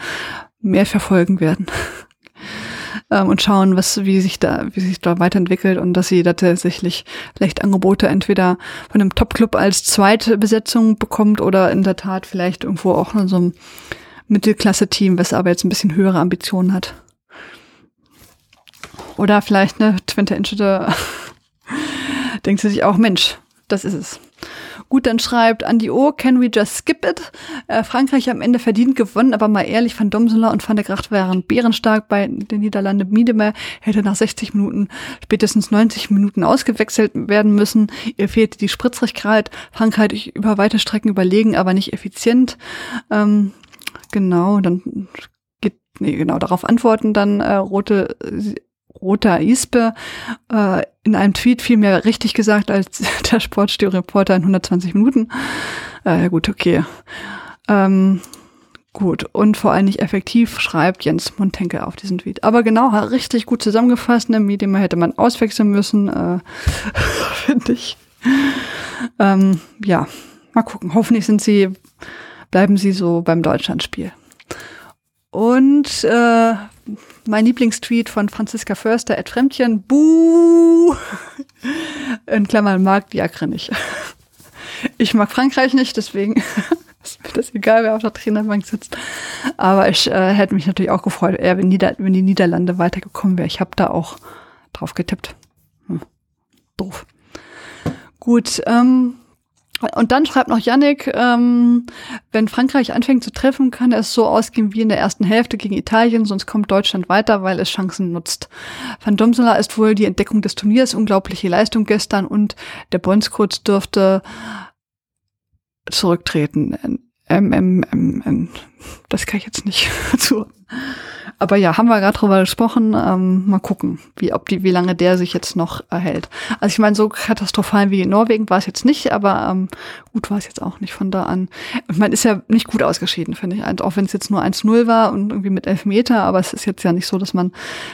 mehr verfolgen werden. ähm, und schauen, was, wie sich da, wie sich da weiterentwickelt und dass sie da tatsächlich vielleicht Angebote entweder von einem Top-Club als zweite Besetzung bekommt oder in der Tat vielleicht irgendwo auch in so einem Mittelklasse-Team, was aber jetzt ein bisschen höhere Ambitionen hat. Oder vielleicht eine Twente Inchete denkt sie sich auch, Mensch, das ist es. Gut, dann schreibt Andy O, can we just skip it? Äh, Frankreich am Ende verdient gewonnen, aber mal ehrlich, Van Domsela und Van der Gracht waren bärenstark bei den Niederlanden. Miedemer hätte nach 60 Minuten, spätestens 90 Minuten ausgewechselt werden müssen. Ihr fehlte die Spritzigkeit. Frankreich über weite Strecken überlegen, aber nicht effizient. Ähm, genau, dann geht, nee, genau, darauf antworten dann äh, rote Roter Ispe äh, in einem Tweet viel mehr richtig gesagt als der Sportstudio-Reporter in 120 Minuten. Äh, gut, okay. Ähm, gut. Und vor allem nicht effektiv, schreibt Jens Montenke auf diesen Tweet. Aber genau, richtig gut zusammengefasst. Ne? Medium hätte man auswechseln müssen, äh, finde ich. Ähm, ja, mal gucken. Hoffentlich sind sie, bleiben sie so beim Deutschlandspiel. Und äh, mein Lieblingstweet von Franziska Förster, at Fremdchen, buh, in Klammern mag Diakre nicht. Ich mag Frankreich nicht, deswegen ist mir das egal, wer auf der Trainerbank sitzt. Aber ich äh, hätte mich natürlich auch gefreut, eher wenn, Nieder wenn die Niederlande weitergekommen wäre. Ich habe da auch drauf getippt. Hm. Doof. Gut, ähm, und dann schreibt noch Yannick, ähm, wenn Frankreich anfängt zu treffen, kann es so ausgehen wie in der ersten Hälfte gegen Italien, sonst kommt Deutschland weiter, weil es Chancen nutzt. Van Domsela ist wohl die Entdeckung des Turniers, unglaubliche Leistung gestern und der Bonskurt dürfte zurücktreten. Ähm, ähm, ähm, ähm, das kann ich jetzt nicht zu. Aber ja, haben wir gerade drüber gesprochen. Ähm, mal gucken, wie, ob die, wie lange der sich jetzt noch erhält. Also ich meine, so katastrophal wie in Norwegen war es jetzt nicht, aber ähm, gut war es jetzt auch nicht von da an. Man ist ja nicht gut ausgeschieden, finde ich. Also auch wenn es jetzt nur 1-0 war und irgendwie mit Elfmeter, aber es ist jetzt ja nicht so, dass man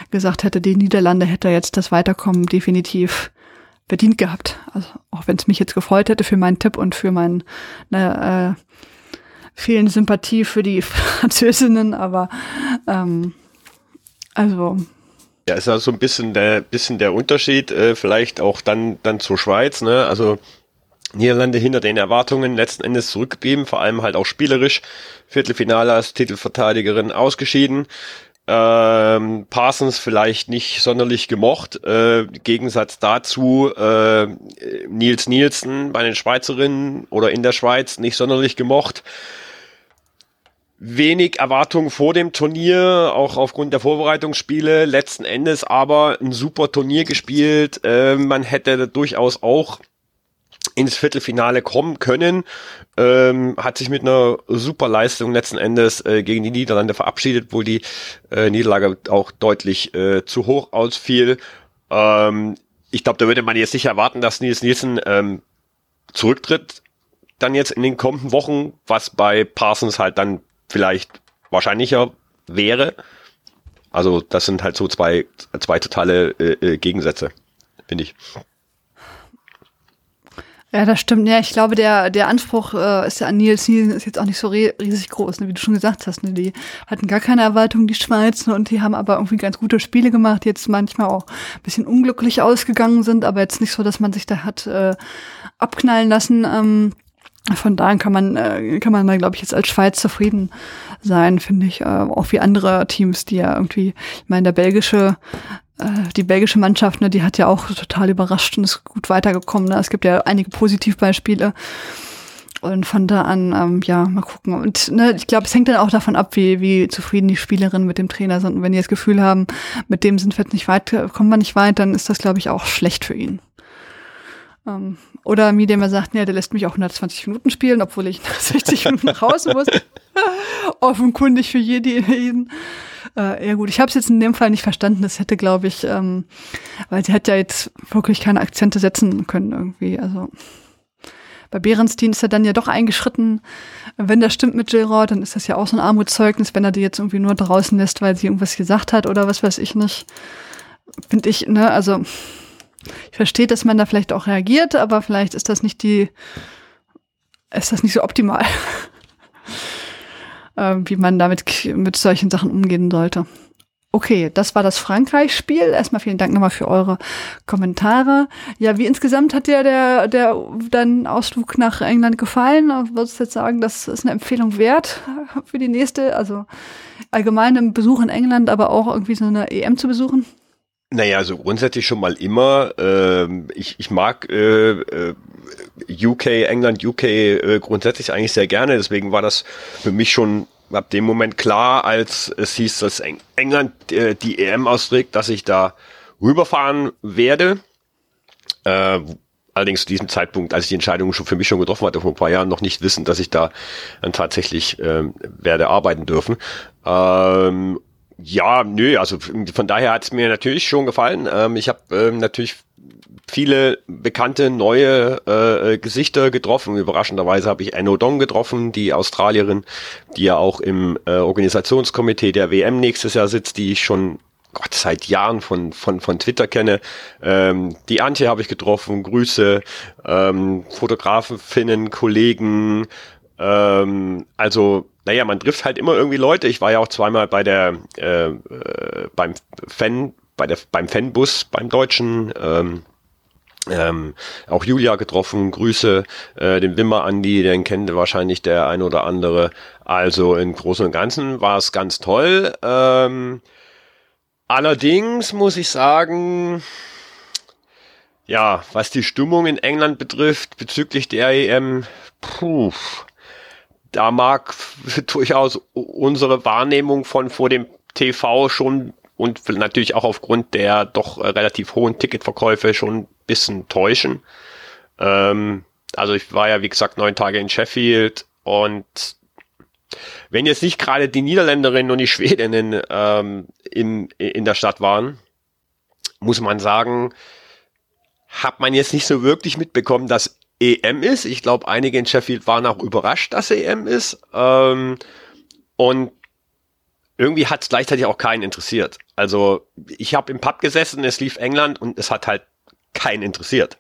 gesagt hätte, die Niederlande hätte jetzt das Weiterkommen definitiv verdient gehabt. Also auch wenn es mich jetzt gefreut hätte für meinen Tipp und für meinen ne, äh, fehlende Sympathie für die Französinnen, aber ähm, also. Ja, ist ja so ein bisschen der, bisschen der Unterschied, äh, vielleicht auch dann, dann zur Schweiz, ne? Also Niederlande hinter den Erwartungen letzten Endes zurückgeblieben, vor allem halt auch spielerisch. Viertelfinale als Titelverteidigerin ausgeschieden. Ähm, Parsons vielleicht nicht sonderlich gemocht. Äh, Gegensatz dazu äh, Nils Nielsen bei den Schweizerinnen oder in der Schweiz nicht sonderlich gemocht wenig Erwartungen vor dem Turnier, auch aufgrund der Vorbereitungsspiele. Letzten Endes aber ein super Turnier gespielt. Äh, man hätte durchaus auch ins Viertelfinale kommen können. Ähm, hat sich mit einer super Leistung letzten Endes äh, gegen die Niederlande verabschiedet, wo die äh, Niederlage auch deutlich äh, zu hoch ausfiel. Ähm, ich glaube, da würde man jetzt nicht erwarten, dass Nils Nielsen ähm, zurücktritt dann jetzt in den kommenden Wochen, was bei Parsons halt dann vielleicht wahrscheinlicher wäre. Also das sind halt so zwei, zwei totale äh, äh, Gegensätze, finde ich. Ja, das stimmt. Ja, ich glaube, der, der Anspruch äh, ist ja an Nils Nielsen ist jetzt auch nicht so riesig groß, ne, wie du schon gesagt hast. Ne? Die hatten gar keine Erwartungen, die Schweiz, ne, und die haben aber irgendwie ganz gute Spiele gemacht, die jetzt manchmal auch ein bisschen unglücklich ausgegangen sind, aber jetzt nicht so, dass man sich da hat äh, abknallen lassen. Ähm, von daher kann man, äh, kann man da, glaube ich, jetzt als Schweiz zufrieden sein, finde ich. Äh, auch wie andere Teams, die ja irgendwie, ich meine, der belgische, äh, die belgische Mannschaft, ne, die hat ja auch total überrascht und ist gut weitergekommen. Ne? Es gibt ja einige Positivbeispiele. Und von da an, ähm, ja, mal gucken. Und ne, ich glaube, es hängt dann auch davon ab, wie, wie zufrieden die Spielerinnen mit dem Trainer sind. Und wenn die das Gefühl haben, mit dem sind wir jetzt nicht weit, kommen wir nicht weit, dann ist das, glaube ich, auch schlecht für ihn. Ähm, oder mir, der mir sagt, ja, der lässt mich auch 120 Minuten spielen, obwohl ich nach 60 Minuten raus muss. Offenkundig für jeden. Äh, ja gut, ich habe es jetzt in dem Fall nicht verstanden. Das hätte, glaube ich, ähm, weil sie hätte ja jetzt wirklich keine Akzente setzen können irgendwie. Also bei Behrenstein ist er dann ja doch eingeschritten. Wenn das stimmt mit Gilroy, dann ist das ja auch so ein Armutszeugnis, wenn er die jetzt irgendwie nur draußen lässt, weil sie irgendwas gesagt hat oder was weiß ich nicht. Finde ich, ne, also ich verstehe, dass man da vielleicht auch reagiert, aber vielleicht ist das nicht die, ist das nicht so optimal, äh, wie man damit mit solchen Sachen umgehen sollte. Okay, das war das Frankreich-Spiel. Erstmal vielen Dank nochmal für eure Kommentare. Ja, wie insgesamt hat dir der, der dein Ausflug nach England gefallen? Würdest du jetzt sagen, das ist eine Empfehlung wert für die nächste? Also allgemein im Besuch in England, aber auch irgendwie so eine EM zu besuchen? Naja, also grundsätzlich schon mal immer. Ähm, ich, ich mag äh, äh UK, England, UK äh, grundsätzlich eigentlich sehr gerne. Deswegen war das für mich schon ab dem Moment klar, als es hieß, dass Eng England äh, die EM austrägt, dass ich da rüberfahren werde. Äh, allerdings zu diesem Zeitpunkt, als ich die Entscheidung schon für mich schon getroffen hatte, vor ein paar Jahren, noch nicht wissen, dass ich da dann tatsächlich äh, werde arbeiten dürfen. Ähm, ja, nö, also von daher hat es mir natürlich schon gefallen. Ähm, ich habe ähm, natürlich viele bekannte neue äh, Gesichter getroffen. Überraschenderweise habe ich Anno Dong getroffen, die Australierin, die ja auch im äh, Organisationskomitee der WM nächstes Jahr sitzt, die ich schon Gott, seit Jahren von, von, von Twitter kenne. Ähm, die Antje habe ich getroffen, Grüße, ähm, Fotografen, Finnen, Kollegen, ähm, also naja, man trifft halt immer irgendwie Leute. Ich war ja auch zweimal bei der äh, äh, beim Fan, bei der beim Fanbus, beim Deutschen. Ähm, ähm, auch Julia getroffen, Grüße, äh, den Wimmer Andi, den kennt wahrscheinlich der ein oder andere. Also im Großen und Ganzen war es ganz toll. Ähm, allerdings muss ich sagen, ja, was die Stimmung in England betrifft bezüglich der EM, puh, da mag durchaus unsere Wahrnehmung von vor dem TV schon und natürlich auch aufgrund der doch äh, relativ hohen Ticketverkäufe schon ein bisschen täuschen. Ähm, also ich war ja, wie gesagt, neun Tage in Sheffield und wenn jetzt nicht gerade die Niederländerinnen und die Schwedinnen ähm, in, in der Stadt waren, muss man sagen, hat man jetzt nicht so wirklich mitbekommen, dass EM ist. Ich glaube, einige in Sheffield waren auch überrascht, dass EM ist. Ähm, und irgendwie hat es gleichzeitig auch keinen interessiert. Also ich habe im Pub gesessen, es lief England und es hat halt keinen interessiert.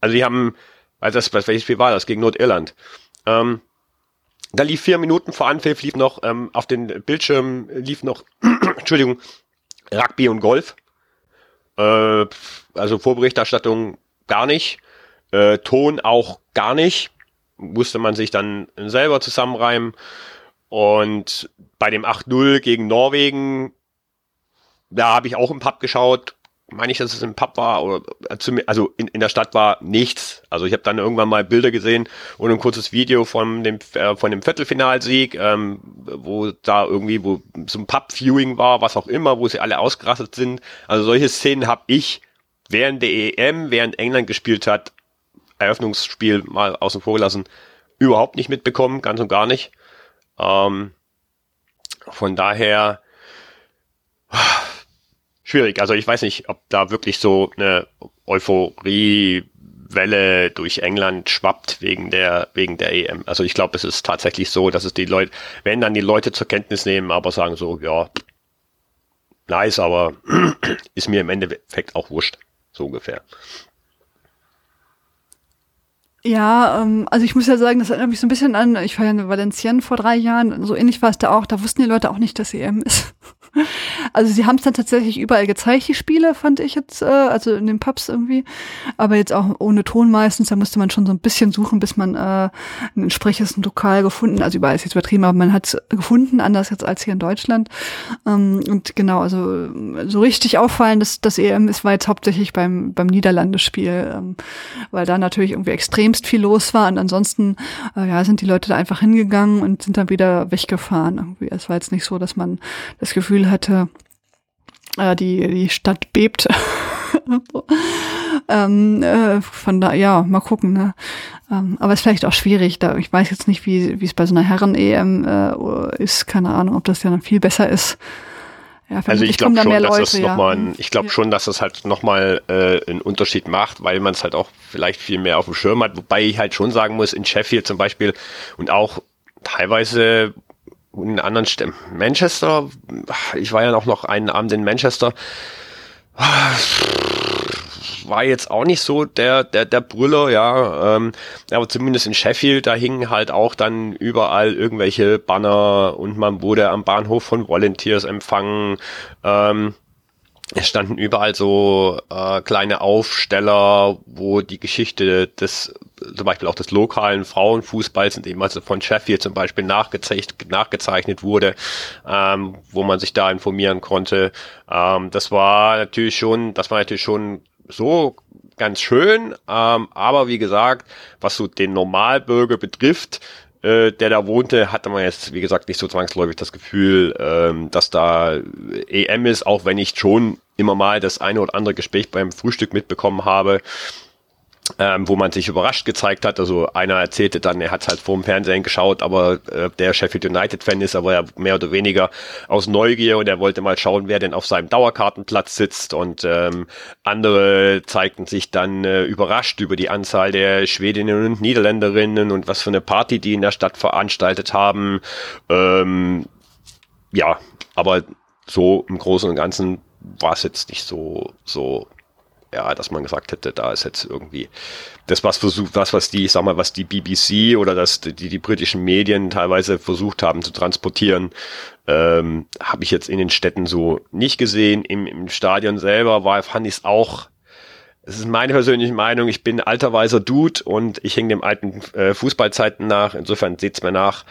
Also die haben, also das, welches Spiel war das? Gegen Nordirland. Ähm, da lief vier Minuten vor Anpfiff, lief noch ähm, auf den Bildschirm, lief noch, Entschuldigung, Rugby und Golf. Äh, also Vorberichterstattung gar nicht. Äh, Ton auch gar nicht. Musste man sich dann selber zusammenreimen. Und bei dem 8-0 gegen Norwegen, da habe ich auch im Pub geschaut. Meine ich, dass es im Pub war, oder also in, in der Stadt war nichts. Also ich habe dann irgendwann mal Bilder gesehen und ein kurzes Video von dem äh, von dem Viertelfinalsieg, ähm, wo da irgendwie wo so ein Pub-Viewing war, was auch immer, wo sie alle ausgerastet sind. Also solche Szenen habe ich während der EM, während England gespielt hat, Eröffnungsspiel mal außen vor gelassen, überhaupt nicht mitbekommen, ganz und gar nicht. Ähm, von daher schwierig. Also ich weiß nicht, ob da wirklich so eine Euphoriewelle durch England schwappt wegen der wegen der EM. Also ich glaube, es ist tatsächlich so, dass es die Leute, wenn dann die Leute zur Kenntnis nehmen, aber sagen so, ja, nice, aber ist mir im Endeffekt auch wurscht, so ungefähr. Ja, ähm, also ich muss ja sagen, das erinnert mich so ein bisschen an, ich war ja in Valenciennes vor drei Jahren, so ähnlich war es da auch, da wussten die Leute auch nicht, dass EM ist. Also sie haben es dann tatsächlich überall gezeigt, die Spiele, fand ich jetzt, äh, also in den Pubs irgendwie. Aber jetzt auch ohne Ton meistens, da musste man schon so ein bisschen suchen, bis man äh, ein entsprechendes Lokal gefunden, also überall ist jetzt übertrieben, aber man hat es gefunden, anders jetzt als hier in Deutschland. Ähm, und genau, also so richtig auffallen, dass das EM ist, war jetzt hauptsächlich beim, beim Niederlandespiel, ähm, weil da natürlich irgendwie extremst viel los war und ansonsten äh, ja, sind die Leute da einfach hingegangen und sind dann wieder weggefahren. Irgendwie. Es war jetzt nicht so, dass man das Gefühl Gefühl hatte, äh, die, die Stadt bebt. ähm, äh, von da, ja, mal gucken. Ne? Ähm, aber ist vielleicht auch schwierig. Da, ich weiß jetzt nicht, wie wie es bei so einer Herren-EM äh, ist. Keine Ahnung, ob das ja dann viel besser ist. Ja, also ich glaube schon, dass Leute, das ja. nochmal, ich glaube ja. schon, dass das halt nochmal äh, einen Unterschied macht, weil man es halt auch vielleicht viel mehr auf dem Schirm hat. Wobei ich halt schon sagen muss, in Sheffield zum Beispiel und auch teilweise in anderen Städten, Manchester, ich war ja auch noch einen Abend in Manchester, war jetzt auch nicht so der, der, der Brüller, ja. Ähm, aber zumindest in Sheffield, da hingen halt auch dann überall irgendwelche Banner und man wurde am Bahnhof von Volunteers empfangen. Ähm, es standen überall so äh, kleine Aufsteller, wo die Geschichte des, zum Beispiel auch des lokalen Frauenfußballs, in dem also von Sheffield zum Beispiel nachgezeichnet, nachgezeichnet wurde, ähm, wo man sich da informieren konnte. Ähm, das war natürlich schon, das war natürlich schon so ganz schön, ähm, aber wie gesagt, was so den Normalbürger betrifft, äh, der da wohnte, hatte man jetzt, wie gesagt, nicht so zwangsläufig das Gefühl, ähm, dass da EM ist, auch wenn ich schon immer mal das eine oder andere Gespräch beim Frühstück mitbekommen habe, ähm, wo man sich überrascht gezeigt hat. Also einer erzählte dann, er hat halt vor dem Fernsehen geschaut, aber äh, der Sheffield United-Fan ist aber ja mehr oder weniger aus Neugier und er wollte mal schauen, wer denn auf seinem Dauerkartenplatz sitzt. Und ähm, andere zeigten sich dann äh, überrascht über die Anzahl der Schwedinnen und Niederländerinnen und was für eine Party die in der Stadt veranstaltet haben. Ähm, ja, aber so im Großen und Ganzen war es jetzt nicht so, so ja, dass man gesagt hätte, da ist jetzt irgendwie das, was versucht, was, was die, sag mal, was die BBC oder das, die, die britischen Medien teilweise versucht haben zu transportieren, ähm, habe ich jetzt in den Städten so nicht gesehen. Im, im Stadion selber war, fand ich es auch, es ist meine persönliche Meinung, ich bin alter weiser Dude und ich hänge dem alten äh, Fußballzeiten nach, insofern seht's mir nach.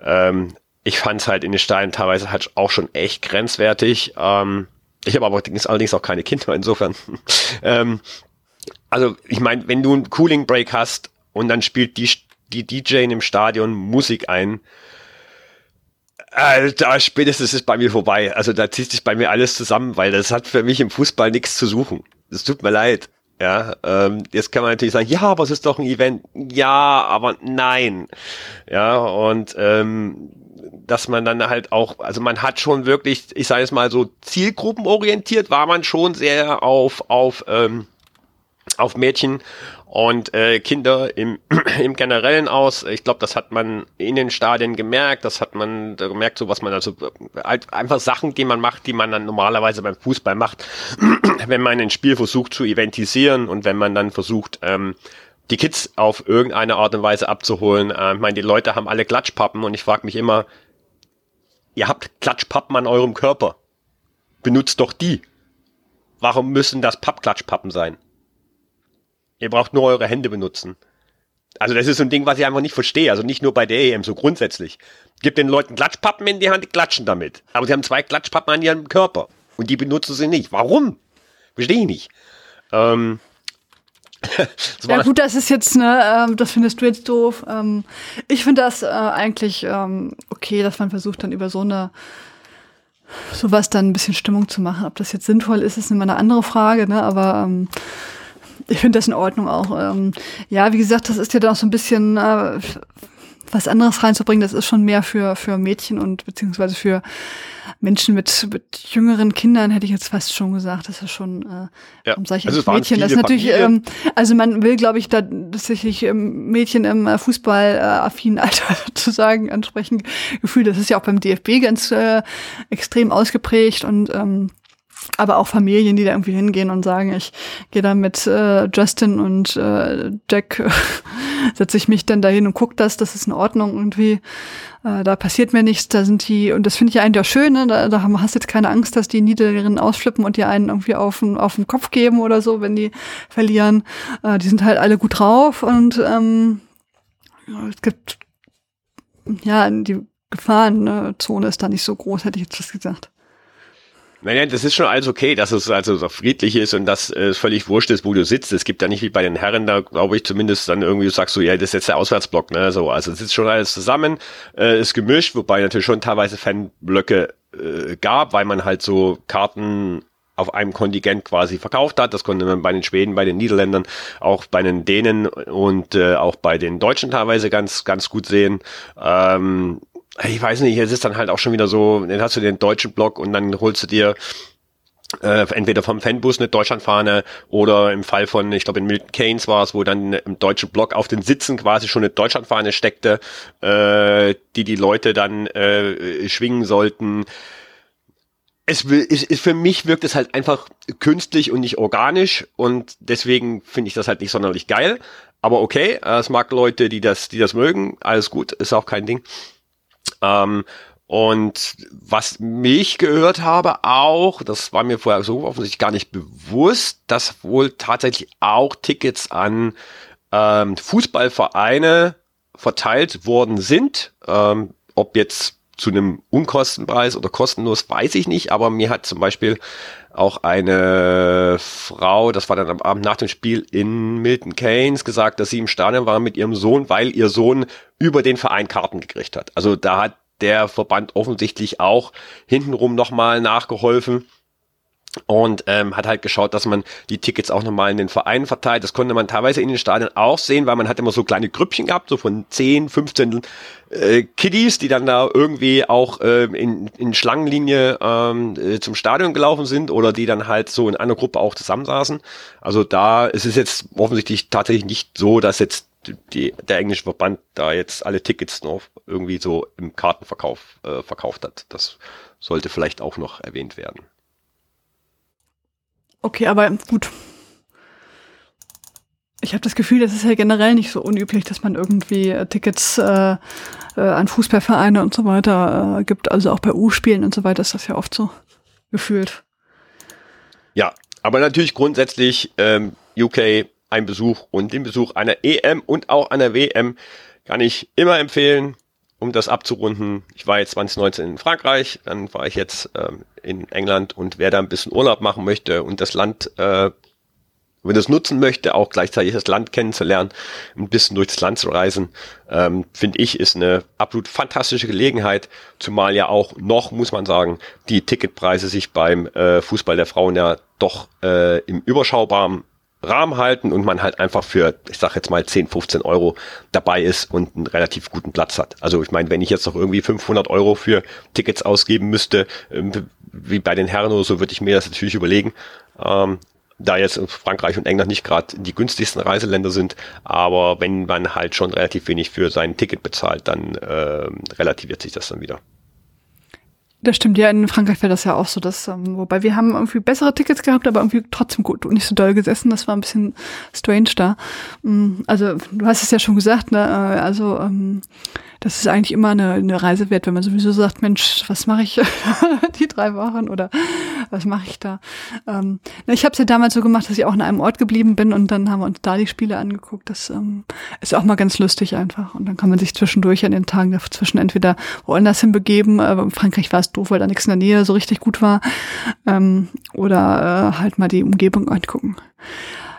Ähm, ich fand es halt in den Stadien teilweise halt auch schon echt grenzwertig. Ähm, ich habe aber allerdings auch keine Kinder, insofern. ähm, also ich meine, wenn du einen Cooling Break hast und dann spielt die, die DJ in dem Stadion Musik ein, äh, da spätestens ist bei mir vorbei. Also da zieht sich bei mir alles zusammen, weil das hat für mich im Fußball nichts zu suchen. Es tut mir leid. Ja, ähm, jetzt kann man natürlich sagen, ja, aber es ist doch ein Event. Ja, aber nein. Ja, und ähm, dass man dann halt auch, also man hat schon wirklich, ich sage es mal so, zielgruppenorientiert war man schon sehr auf, auf, ähm, auf Mädchen und äh, Kinder im, im Generellen aus. Ich glaube, das hat man in den Stadien gemerkt, das hat man gemerkt, so was man also halt einfach Sachen, die man macht, die man dann normalerweise beim Fußball macht, wenn man ein Spiel versucht zu eventisieren und wenn man dann versucht, ähm, die Kids auf irgendeine Art und Weise abzuholen. Äh, ich meine, die Leute haben alle Klatschpappen und ich frage mich immer, Ihr habt Klatschpappen an eurem Körper. Benutzt doch die. Warum müssen das Pappklatschpappen sein? Ihr braucht nur eure Hände benutzen. Also das ist so ein Ding, was ich einfach nicht verstehe. Also nicht nur bei der EM, so grundsätzlich. Gibt den Leuten Klatschpappen in die Hand, die klatschen damit. Aber sie haben zwei Klatschpappen an ihrem Körper. Und die benutzen sie nicht. Warum? Verstehe ich nicht. Ähm, ja gut, das ist jetzt, ne, ähm, das findest du jetzt doof. Ähm, ich finde das äh, eigentlich ähm, okay, dass man versucht dann über so eine sowas dann ein bisschen Stimmung zu machen. Ob das jetzt sinnvoll ist, ist immer eine andere Frage, ne? Aber ähm, ich finde das in Ordnung auch. Ähm, ja, wie gesagt, das ist ja doch so ein bisschen äh, was anderes reinzubringen. Das ist schon mehr für für Mädchen und beziehungsweise für Menschen mit, mit jüngeren Kindern, hätte ich jetzt fast schon gesagt, das ist schon äh, ja. um solche also Mädchen. Das ist natürlich, ähm, also man will, glaube ich, da tatsächlich ähm, Mädchen im äh, Fußball äh, affinen Alter sozusagen ansprechen. Gefühl, das ist ja auch beim DFB ganz äh, extrem ausgeprägt und ähm, aber auch Familien, die da irgendwie hingehen und sagen, ich gehe da mit äh, Justin und äh, Jack, setze ich mich dann dahin und guck das, das ist in Ordnung irgendwie. Äh, da passiert mir nichts, da sind die, und das finde ich eigentlich auch schön, ne? da, da hast du jetzt keine Angst, dass die Niederen ausflippen und dir einen irgendwie auf, auf den Kopf geben oder so, wenn die verlieren. Äh, die sind halt alle gut drauf und ähm, es gibt, ja, die Gefahrenzone ist da nicht so groß, hätte ich jetzt das gesagt. Nein, nein, das ist schon alles okay, dass es also so friedlich ist und dass es völlig wurscht ist, wo du sitzt. Es gibt ja nicht wie bei den Herren, da glaube ich zumindest dann irgendwie sagst du, ja, das ist jetzt der Auswärtsblock, ne? So, also es ist schon alles zusammen, äh, ist gemischt, wobei natürlich schon teilweise Fanblöcke äh, gab, weil man halt so Karten auf einem Kontingent quasi verkauft hat. Das konnte man bei den Schweden, bei den Niederländern, auch bei den Dänen und äh, auch bei den Deutschen teilweise ganz, ganz gut sehen. Ähm, ich weiß nicht, es ist dann halt auch schon wieder so, dann hast du den deutschen Block und dann holst du dir äh, entweder vom Fanbus eine Deutschlandfahne oder im Fall von, ich glaube in Milton Keynes war es, wo dann im deutschen Block auf den Sitzen quasi schon eine Deutschlandfahne steckte, äh, die die Leute dann äh, schwingen sollten. Es, will, es, es für mich wirkt es halt einfach künstlich und nicht organisch und deswegen finde ich das halt nicht sonderlich geil. Aber okay, es mag Leute, die das, die das mögen, alles gut, ist auch kein Ding. Ähm, und was mich gehört habe auch, das war mir vorher so offensichtlich gar nicht bewusst, dass wohl tatsächlich auch Tickets an ähm, Fußballvereine verteilt worden sind. Ähm, ob jetzt zu einem Unkostenpreis oder kostenlos, weiß ich nicht, aber mir hat zum Beispiel auch eine Frau, das war dann am Abend nach dem Spiel in Milton Keynes, gesagt, dass sie im Stadion war mit ihrem Sohn, weil ihr Sohn über den Verein Karten gekriegt hat. Also da hat der Verband offensichtlich auch hintenrum nochmal nachgeholfen und ähm, hat halt geschaut, dass man die Tickets auch nochmal in den Vereinen verteilt. Das konnte man teilweise in den Stadien auch sehen, weil man hat immer so kleine Grüppchen gehabt, so von 10, 15 äh, Kiddies, die dann da irgendwie auch äh, in, in Schlangenlinie ähm, äh, zum Stadion gelaufen sind oder die dann halt so in einer Gruppe auch zusammensaßen. Also da es ist jetzt offensichtlich tatsächlich nicht so, dass jetzt die, der englische Verband da jetzt alle Tickets noch irgendwie so im Kartenverkauf äh, verkauft hat. Das sollte vielleicht auch noch erwähnt werden. Okay, aber gut. Ich habe das Gefühl, das ist ja generell nicht so unüblich, dass man irgendwie äh, Tickets äh, äh, an Fußballvereine und so weiter äh, gibt. Also auch bei U-Spielen und so weiter ist das ja oft so gefühlt. Ja, aber natürlich grundsätzlich ähm, UK ein Besuch und den Besuch einer EM und auch einer WM kann ich immer empfehlen, um das abzurunden. Ich war jetzt 2019 in Frankreich, dann war ich jetzt ähm, in England und wer da ein bisschen Urlaub machen möchte und das Land äh, wenn es nutzen möchte, auch gleichzeitig das Land kennenzulernen, ein bisschen durch das Land zu reisen, ähm, finde ich, ist eine absolut fantastische Gelegenheit, zumal ja auch noch, muss man sagen, die Ticketpreise sich beim äh, Fußball der Frauen ja doch äh, im überschaubaren Rahmen halten und man halt einfach für, ich sag jetzt mal 10, 15 Euro dabei ist und einen relativ guten Platz hat. Also ich meine, wenn ich jetzt noch irgendwie 500 Euro für Tickets ausgeben müsste, ähm, wie bei den Herren oder so, würde ich mir das natürlich überlegen. Ähm, da jetzt Frankreich und England nicht gerade die günstigsten Reiseländer sind, aber wenn man halt schon relativ wenig für sein Ticket bezahlt, dann äh, relativiert sich das dann wieder. Das stimmt, ja, in Frankreich wäre das ja auch so, dass, ähm, wobei wir haben irgendwie bessere Tickets gehabt, aber irgendwie trotzdem gut und nicht so doll gesessen. Das war ein bisschen strange da. Mm, also, du hast es ja schon gesagt, ne? Äh, also, ähm, das ist eigentlich immer eine, eine Reise wert, wenn man sowieso sagt, Mensch, was mache ich die drei Wochen oder was mache ich da? Ähm, ich habe es ja damals so gemacht, dass ich auch in einem Ort geblieben bin und dann haben wir uns da die Spiele angeguckt. Das ähm, ist auch mal ganz lustig einfach. Und dann kann man sich zwischendurch an den Tagen dazwischen entweder woanders hinbegeben. Äh, in Frankreich war es doof, weil da nichts in der Nähe so richtig gut war. Ähm, oder äh, halt mal die Umgebung angucken.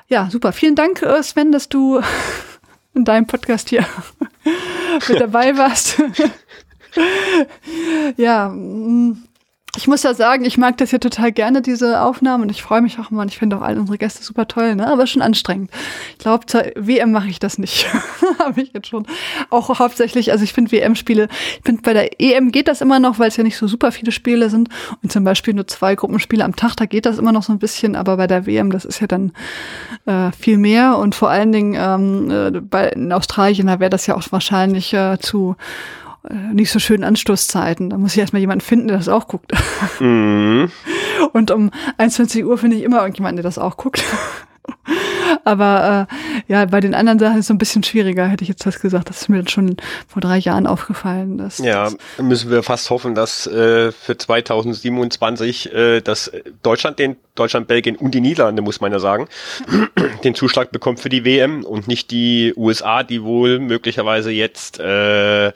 Ja, super. Vielen Dank, äh, Sven, dass du in deinem Podcast hier mit dabei warst. ja, mm, ich muss ja sagen, ich mag das hier total gerne, diese Aufnahmen. Und ich freue mich auch immer. Und ich finde auch alle unsere Gäste super toll, ne? Aber schon anstrengend. Ich glaube, zur WM mache ich das nicht. Habe ich jetzt schon. Auch hauptsächlich, also ich finde WM-Spiele, ich finde bei der EM geht das immer noch, weil es ja nicht so super viele Spiele sind. Und zum Beispiel nur zwei Gruppenspiele am Tag, da geht das immer noch so ein bisschen. Aber bei der WM, das ist ja dann äh, viel mehr. Und vor allen Dingen ähm, äh, bei, in Australien, da wäre das ja auch wahrscheinlich äh, zu nicht so schönen Anstoßzeiten. Da muss ich erstmal jemanden finden, der das auch guckt. Mhm. Und um 21 Uhr finde ich immer irgendjemanden, der das auch guckt. Aber äh, ja, bei den anderen Sachen ist es so ein bisschen schwieriger, hätte ich jetzt das gesagt. Das ist mir dann schon vor drei Jahren aufgefallen. Dass, ja, müssen wir fast hoffen, dass äh, für 2027 äh, dass Deutschland, den Deutschland, Belgien und die Niederlande, muss man ja sagen, den Zuschlag bekommt für die WM und nicht die USA, die wohl möglicherweise jetzt äh,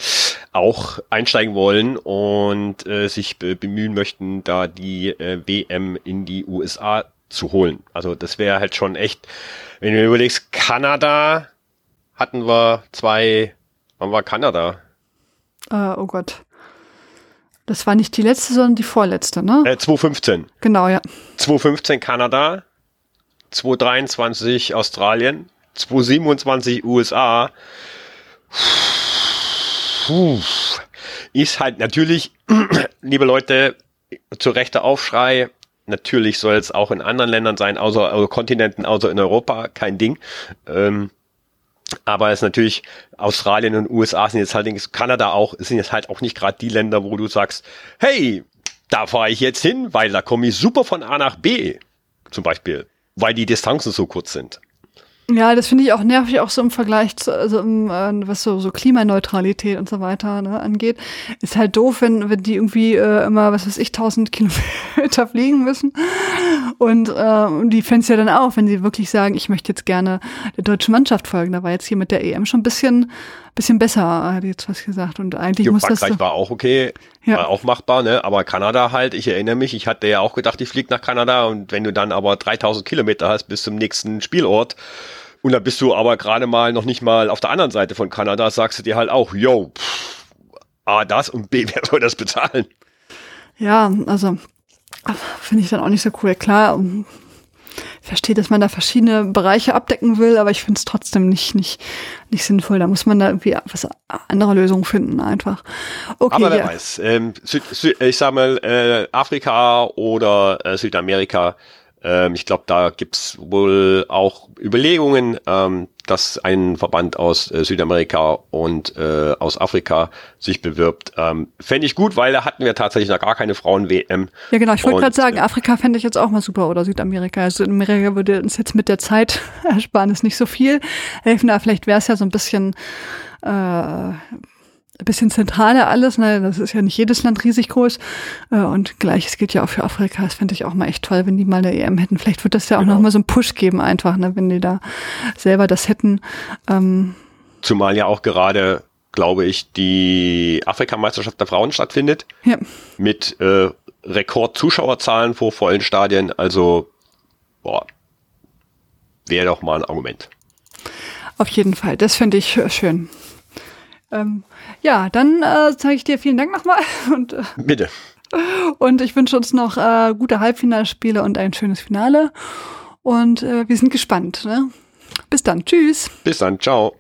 auch einsteigen wollen und äh, sich bemühen möchten, da die äh, WM in die USA zu holen. Also das wäre halt schon echt, wenn du überlegst, Kanada hatten wir zwei, wann war Kanada? Uh, oh Gott. Das war nicht die letzte, sondern die vorletzte, ne? Äh, 2015. Genau, ja. 2015 Kanada, 2023 Australien, 2027 USA. Puh. ist halt natürlich, liebe Leute, zu rechter Aufschrei. Natürlich soll es auch in anderen Ländern sein, außer also Kontinenten, außer in Europa, kein Ding. Ähm, aber es ist natürlich Australien und USA sind jetzt halt, Kanada auch, sind jetzt halt auch nicht gerade die Länder, wo du sagst, hey, da fahre ich jetzt hin, weil da komme ich super von A nach B, zum Beispiel, weil die Distanzen so kurz sind. Ja, das finde ich auch nervig, auch so im Vergleich zu, also im, äh, was so, so Klimaneutralität und so weiter ne, angeht. Ist halt doof, wenn, wenn die irgendwie äh, immer, was weiß ich, tausend Kilometer fliegen müssen. Und äh, die fände ja dann auch, wenn sie wirklich sagen, ich möchte jetzt gerne der deutschen Mannschaft folgen. Da war jetzt hier mit der EM schon ein bisschen, bisschen besser, hat jetzt was gesagt. Und eigentlich jo, muss Frankreich das. So, war auch okay, ja. war auch machbar, ne? Aber Kanada halt, ich erinnere mich, ich hatte ja auch gedacht, ich fliege nach Kanada und wenn du dann aber 3000 Kilometer hast bis zum nächsten Spielort, und da bist du aber gerade mal noch nicht mal auf der anderen Seite von Kanada, sagst du dir halt auch, yo, pff, A, das und B, wer soll das bezahlen? Ja, also finde ich dann auch nicht so cool. Klar, verstehe, dass man da verschiedene Bereiche abdecken will, aber ich finde es trotzdem nicht, nicht, nicht sinnvoll. Da muss man da irgendwie was andere Lösungen finden, einfach. Okay, aber wer ja. weiß, ähm, Süd, Süd, ich sag mal, äh, Afrika oder äh, Südamerika ähm, ich glaube, da gibt's wohl auch Überlegungen, ähm, dass ein Verband aus äh, Südamerika und äh, aus Afrika sich bewirbt. Ähm, fände ich gut, weil da hatten wir tatsächlich noch gar keine Frauen-WM. Ja, genau. Ich wollte gerade sagen, äh, Afrika fände ich jetzt auch mal super oder Südamerika. Also Südamerika würde uns jetzt mit der Zeit ersparen, ist nicht so viel helfen. Da vielleicht wäre es ja so ein bisschen äh, ein bisschen zentraler alles. Ne? Das ist ja nicht jedes Land riesig groß. Äh, und gleiches gilt ja auch für Afrika. Das fände ich auch mal echt toll, wenn die mal eine EM hätten. Vielleicht wird das ja auch genau. noch mal so einen Push geben einfach, ne? wenn die da selber das hätten. Ähm Zumal ja auch gerade, glaube ich, die Afrikameisterschaft der Frauen stattfindet. Ja. Mit äh, Rekord-Zuschauerzahlen vor vollen Stadien. Also, boah, wäre doch mal ein Argument. Auf jeden Fall. Das finde ich schön. Ähm, ja, dann äh, sage ich dir vielen Dank nochmal. Und, äh, Bitte. Und ich wünsche uns noch äh, gute Halbfinalspiele und ein schönes Finale. Und äh, wir sind gespannt. Ne? Bis dann. Tschüss. Bis dann. Ciao.